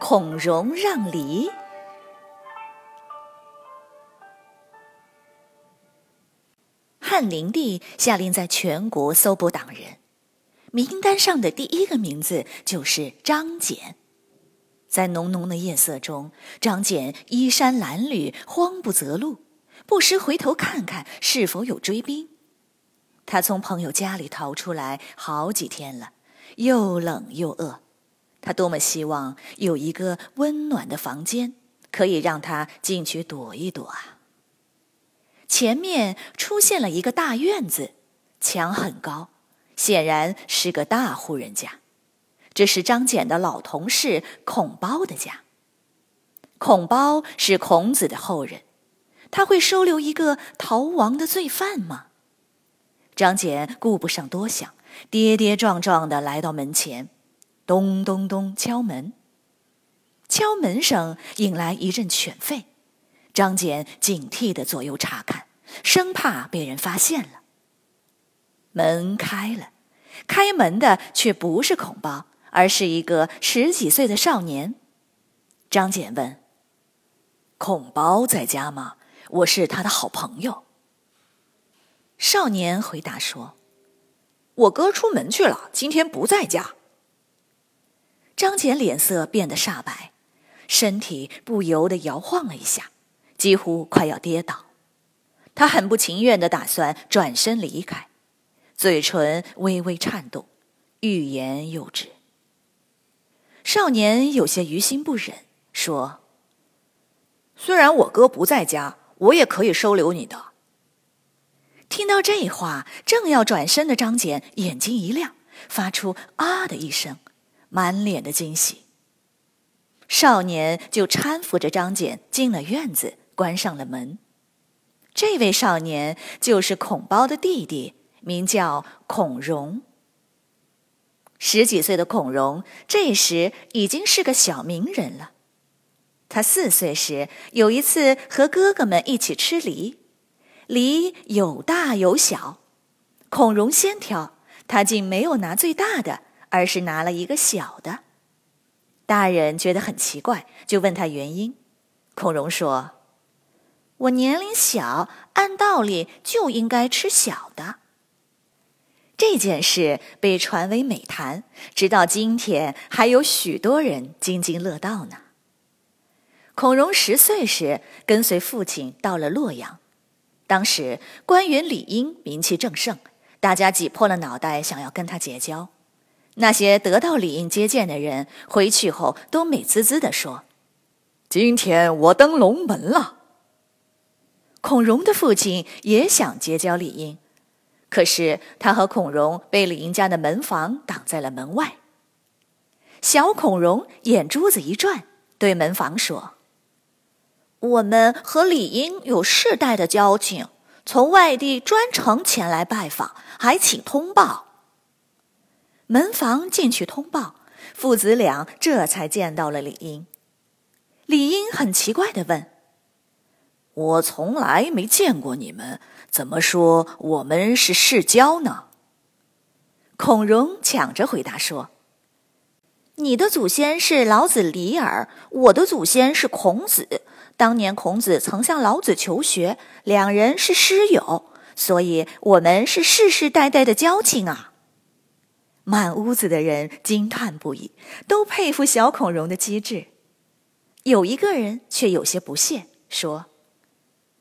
孔融让梨》。汉灵帝下令在全国搜捕党人，名单上的第一个名字就是张俭。在浓浓的夜色中，张俭衣衫褴褛，慌不择路，不时回头看看是否有追兵。他从朋友家里逃出来好几天了，又冷又饿，他多么希望有一个温暖的房间，可以让他进去躲一躲啊！前面出现了一个大院子，墙很高，显然是个大户人家。这是张俭的老同事孔包的家。孔包是孔子的后人，他会收留一个逃亡的罪犯吗？张俭顾不上多想，跌跌撞撞的来到门前，咚咚咚敲门。敲门声引来一阵犬吠，张俭警惕的左右查看，生怕被人发现了。门开了，开门的却不是孔包，而是一个十几岁的少年。张俭问：“孔包在家吗？我是他的好朋友。”少年回答说：“我哥出门去了，今天不在家。”张俭脸色变得煞白，身体不由得摇晃了一下，几乎快要跌倒。他很不情愿的打算转身离开，嘴唇微微颤动，欲言又止。少年有些于心不忍，说：“虽然我哥不在家，我也可以收留你的。”听到这话，正要转身的张俭眼睛一亮，发出“啊”的一声，满脸的惊喜。少年就搀扶着张俭进了院子，关上了门。这位少年就是孔包的弟弟，名叫孔融。十几岁的孔融这时已经是个小名人了。他四岁时有一次和哥哥们一起吃梨。梨有大有小，孔融先挑，他竟没有拿最大的，而是拿了一个小的。大人觉得很奇怪，就问他原因。孔融说：“我年龄小，按道理就应该吃小的。”这件事被传为美谈，直到今天还有许多人津津乐道呢。孔融十岁时，跟随父亲到了洛阳。当时官员李英名气正盛，大家挤破了脑袋想要跟他结交。那些得到李英接见的人回去后都美滋滋地说：“今天我登龙门了。”孔融的父亲也想结交李英，可是他和孔融被李英家的门房挡在了门外。小孔融眼珠子一转，对门房说。我们和李英有世代的交情，从外地专程前来拜访，还请通报。门房进去通报，父子俩这才见到了李英。李英很奇怪的问：“我从来没见过你们，怎么说我们是世交呢？”孔融抢着回答说：“你的祖先是老子李耳，我的祖先是孔子。”当年孔子曾向老子求学，两人是师友，所以我们是世世代代的交情啊！满屋子的人惊叹不已，都佩服小孔融的机智。有一个人却有些不屑，说：“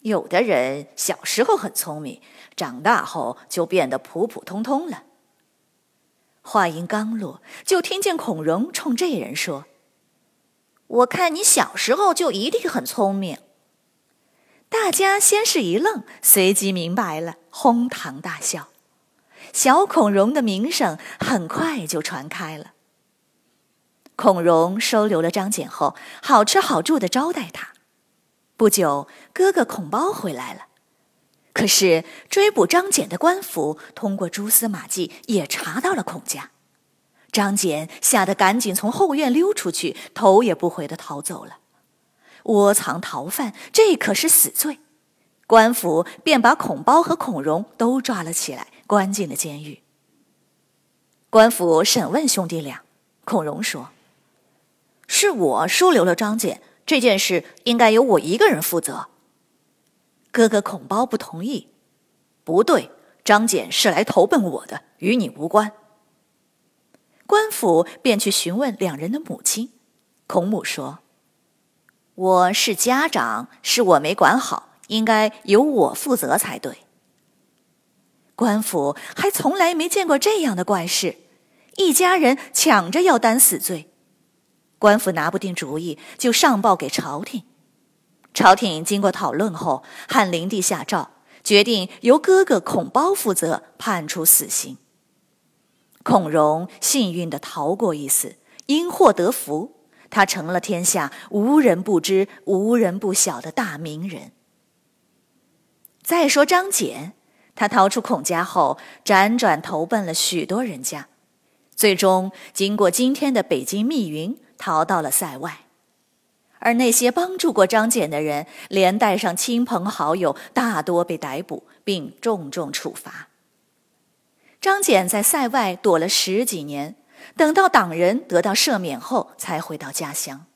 有的人小时候很聪明，长大后就变得普普通通了。”话音刚落，就听见孔融冲这人说。我看你小时候就一定很聪明。大家先是一愣，随即明白了，哄堂大笑。小孔融的名声很快就传开了。孔融收留了张简后，好吃好住的招待他。不久，哥哥孔包回来了，可是追捕张简的官府通过蛛丝马迹也查到了孔家。张简吓得赶紧从后院溜出去，头也不回的逃走了。窝藏逃犯，这可是死罪。官府便把孔包和孔融都抓了起来，关进了监狱。官府审问兄弟俩，孔融说：“是我收留了张简，这件事应该由我一个人负责。”哥哥孔包不同意：“不对，张简是来投奔我的，与你无关。”官府便去询问两人的母亲，孔母说：“我是家长，是我没管好，应该由我负责才对。”官府还从来没见过这样的怪事，一家人抢着要担死罪。官府拿不定主意，就上报给朝廷。朝廷经过讨论后，汉灵帝下诏，决定由哥哥孔褒负责判处死刑。孔融幸运的逃过一死，因祸得福，他成了天下无人不知、无人不晓的大名人。再说张俭，他逃出孔家后，辗转投奔了许多人家，最终经过今天的北京密云，逃到了塞外。而那些帮助过张俭的人，连带上亲朋好友，大多被逮捕并重重处罚。张俭在塞外躲了十几年，等到党人得到赦免后，才回到家乡。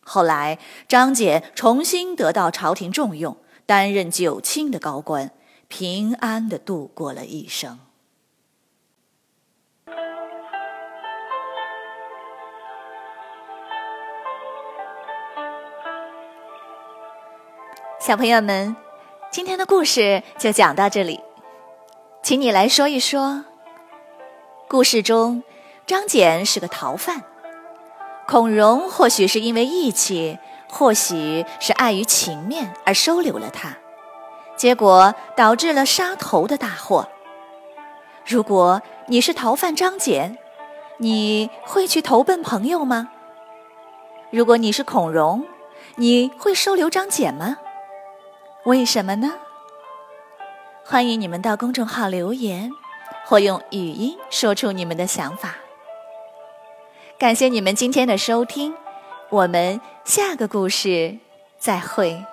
后来，张俭重新得到朝廷重用，担任九卿的高官，平安的度过了一生。小朋友们，今天的故事就讲到这里。请你来说一说。故事中，张俭是个逃犯，孔融或许是因为义气，或许是碍于情面而收留了他，结果导致了杀头的大祸。如果你是逃犯张俭，你会去投奔朋友吗？如果你是孔融，你会收留张俭吗？为什么呢？欢迎你们到公众号留言，或用语音说出你们的想法。感谢你们今天的收听，我们下个故事再会。